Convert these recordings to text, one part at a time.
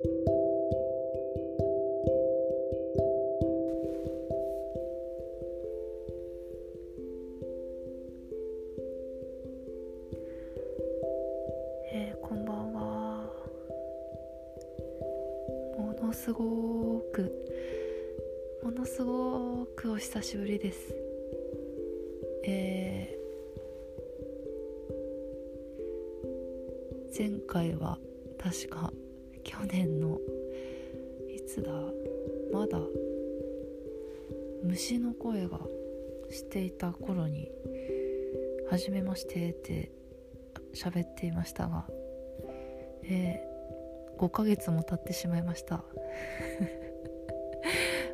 えこんばんは。ものすごくものすごくお久しぶりです。えー前回は確か去年のいつだまだ虫の声がしていた頃に「はじめまして」って喋っていましたが、えー、5ヶ月も経ってしまいました。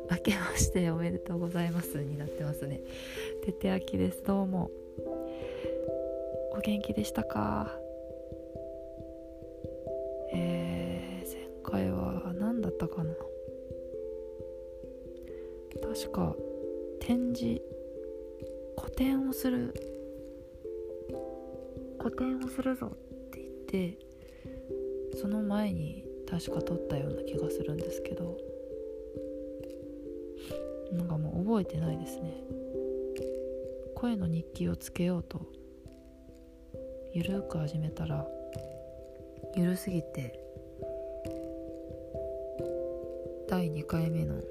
明けましておめでとうございますになってますね。ててあきです。どうも。お元気でしたか？確か展示個展をする個展をするぞって言ってその前に確か撮ったような気がするんですけどなんかもう覚えてないですね。声の日記をつけようとゆるく始めたらゆるすぎて第2回目の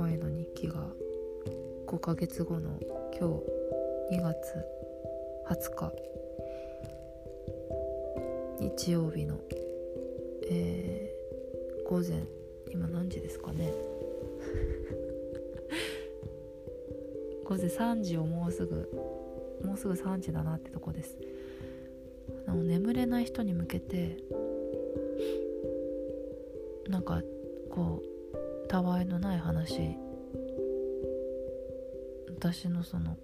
声の日記が5ヶ月後の今日2月20日。日曜日のえー、午前今何時ですかね。午前3時をもうすぐもうすぐ3時だなってとこです。あの眠れない人に向けてなんかこうたわいのない話。私のその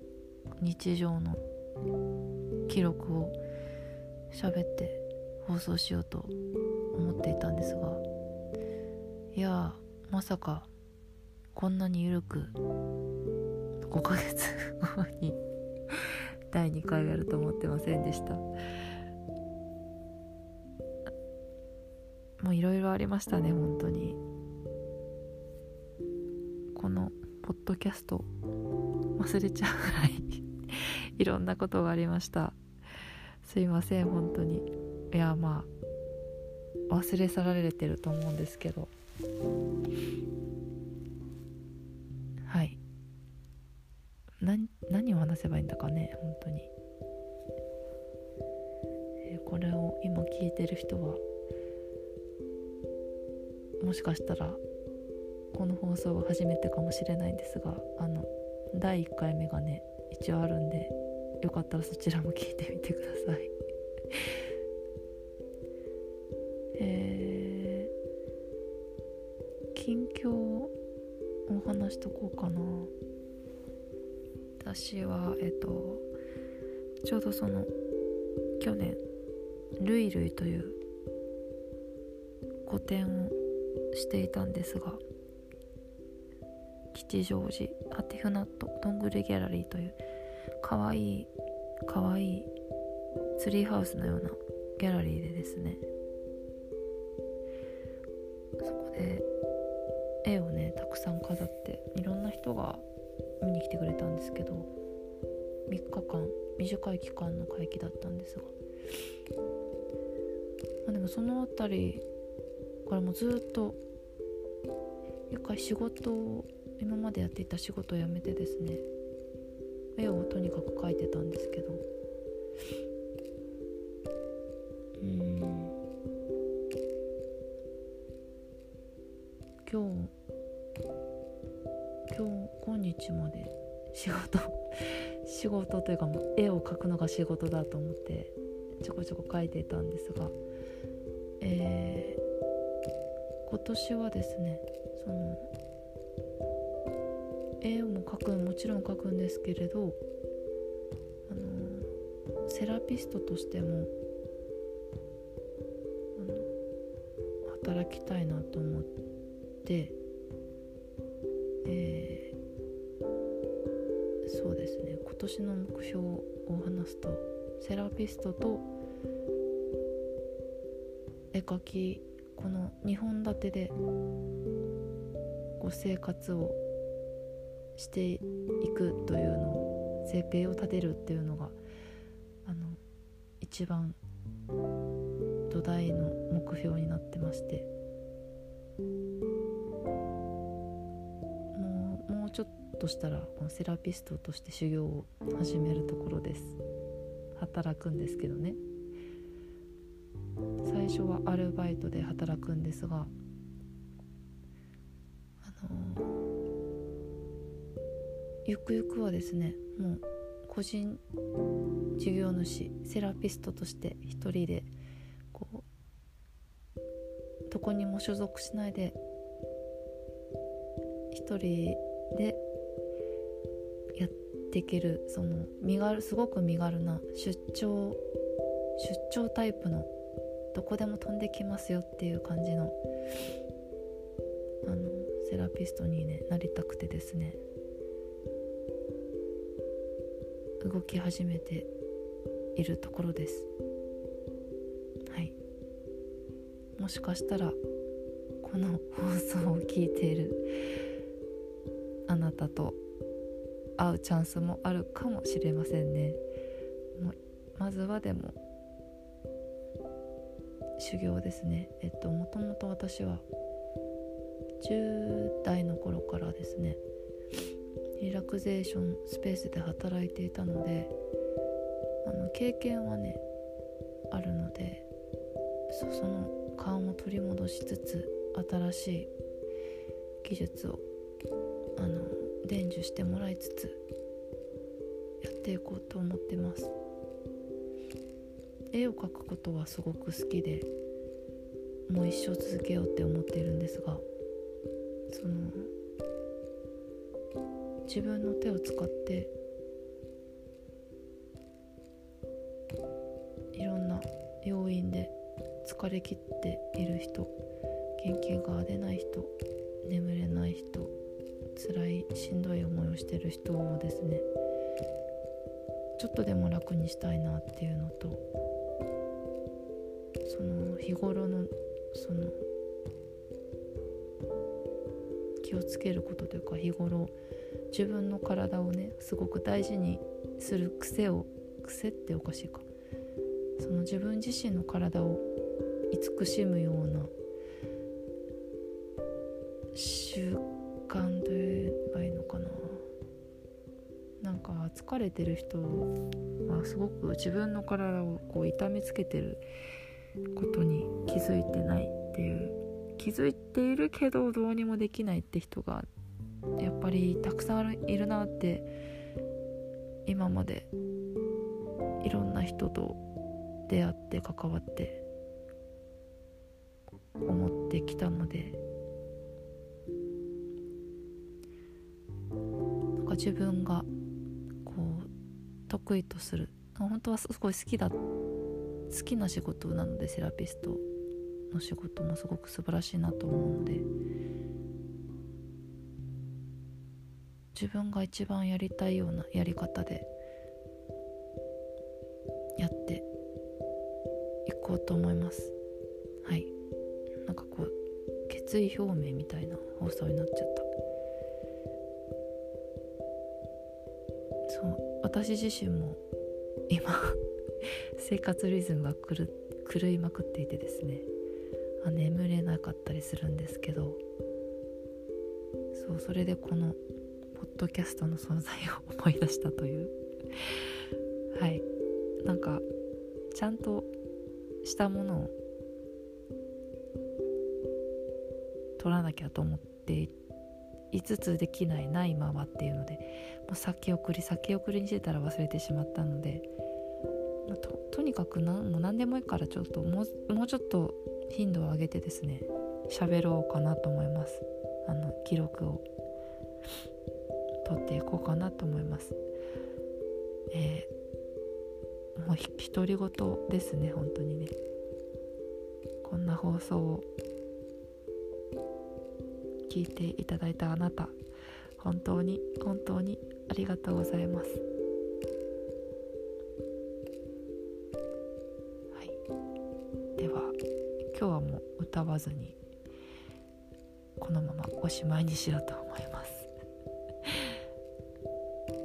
日常の記録を喋って放送しようと思っていたんですが。いやまさかこんなに緩く5ヶ月後に第2回やると思ってませんでした。もういろいろありましたね本当に。このポッドキャスト忘れちゃうぐらい いろんなことがありました。すいません本当に。いやまあ忘れ去られてると思うんですけど。はい。何何を話せばいいんだかね本当に、えーこれを今聞いてる人はもしかしたらこの放送が初めてかもしれないんですがあの第1回目がね一応あるんでよかったらそちらも聞いてみてください。えー、近況をお話しとこうかな。私はえっとちょうどその去年「ルイルイ」という個展をしていたんですが吉祥寺ハティフナットどんぐりギャラリーというかわいいかわいいツリーハウスのようなギャラリーでですね。そこで絵をねたくさん飾っていろんな人が見に来てくれたんですけど3日間短い期間の会期だったんですが、まあ、でもその辺りからもうずっと一回仕事を今までやっていた仕事を辞めてですね絵をとにかく描いてたんですけど。うん。今日今日今日まで仕事仕事というかもう絵を描くのが仕事だと思ってちょこちょこ描いていたんですがえー今年はですねその絵も描くもちろん描くんですけれどあのセラピストとしても働きたいなと思ってえーそうですね今年の目標を話すとセラピストと絵描きこの2本立てでこう生活をしていくというのを生計を立てるっていうのがあの一番土台の目標になってまして。もうもうちょっとしたらこのセラピストとして修行を始めるところです。働くんですけどね。最初はアルバイトで働くんですがあのゆくゆくはですねもう個人事業主セラピストとして一人でこうどこにも所属しないで一人でやっていけるその身軽すごく身軽な出張出張タイプのどこでも飛んできますよっていう感じのあのセラピストに、ね、なりたくてですね。動き始めているところです。はい。もしかしたらこの放送を聞いているあなたと会うチャンスもあるかもしれませんね。まずはでも修行ですね。えっともともと私は10代の頃からですね。リラクゼーションスペースで働いていたのであの経験はねあるのでその勘を取り戻しつつ新しい技術をあの伝授してもらいつつやっていこうと思ってます。絵を描くことはすごく好きでもう一生続けようって思っているんですがその自分の手を使っていろんな要因で疲れ切っている人元気が出ない人眠れない人辛いしんどい思いをしてる人をですねちょっとでも楽にしたいなっていうのとその日頃のその気をつけることというか日頃自分の体をねすごく大事にする癖を癖っておかしいか。その自分自身の体を慈しむような習慣と言えばいいのかな。なんか疲れてる人はすごく自分の体をこう痛めつけてることに気づいてないっていう気づいているけどどうにもできないって人がやっぱりたくさんいるなって今までいろんな人と出会って関わって思ってきたのでなんか自分がこう得意とする本当はすごい好きだ好きな仕事なのでセラピスト。の仕事もすごく素晴らしいなと思うので自分が一番やりたいようなやり方でやっていこうと思います。はい。なんかこう決意表明みたいな放送になっちゃった。そう。私自身も今 生活リズムが狂狂いまくっていてですね。あ眠れなかったりするんですけどそうそれでこのポッドキャストの存在を思い出したという。はい。なんかちゃんとしたものを取らなきゃと思っていつつできないないままっていうのでもう先送り先送りにしてたら忘れてしまったのでととにかく何もう何でもいいからちょっともうもうちょっと頻度を上げてですね喋ろうかなと思いますあの記録を。取っていこうかなと思います。えー、もう独り言ですね本当にねこんな放送を聞いていただいたあなた本当に本当にありがとうございます歌わずにこのままおしまいにしようと思います。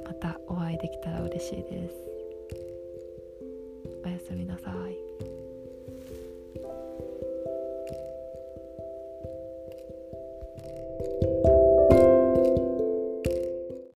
またお会いできたら嬉しいです。おやすみなさい。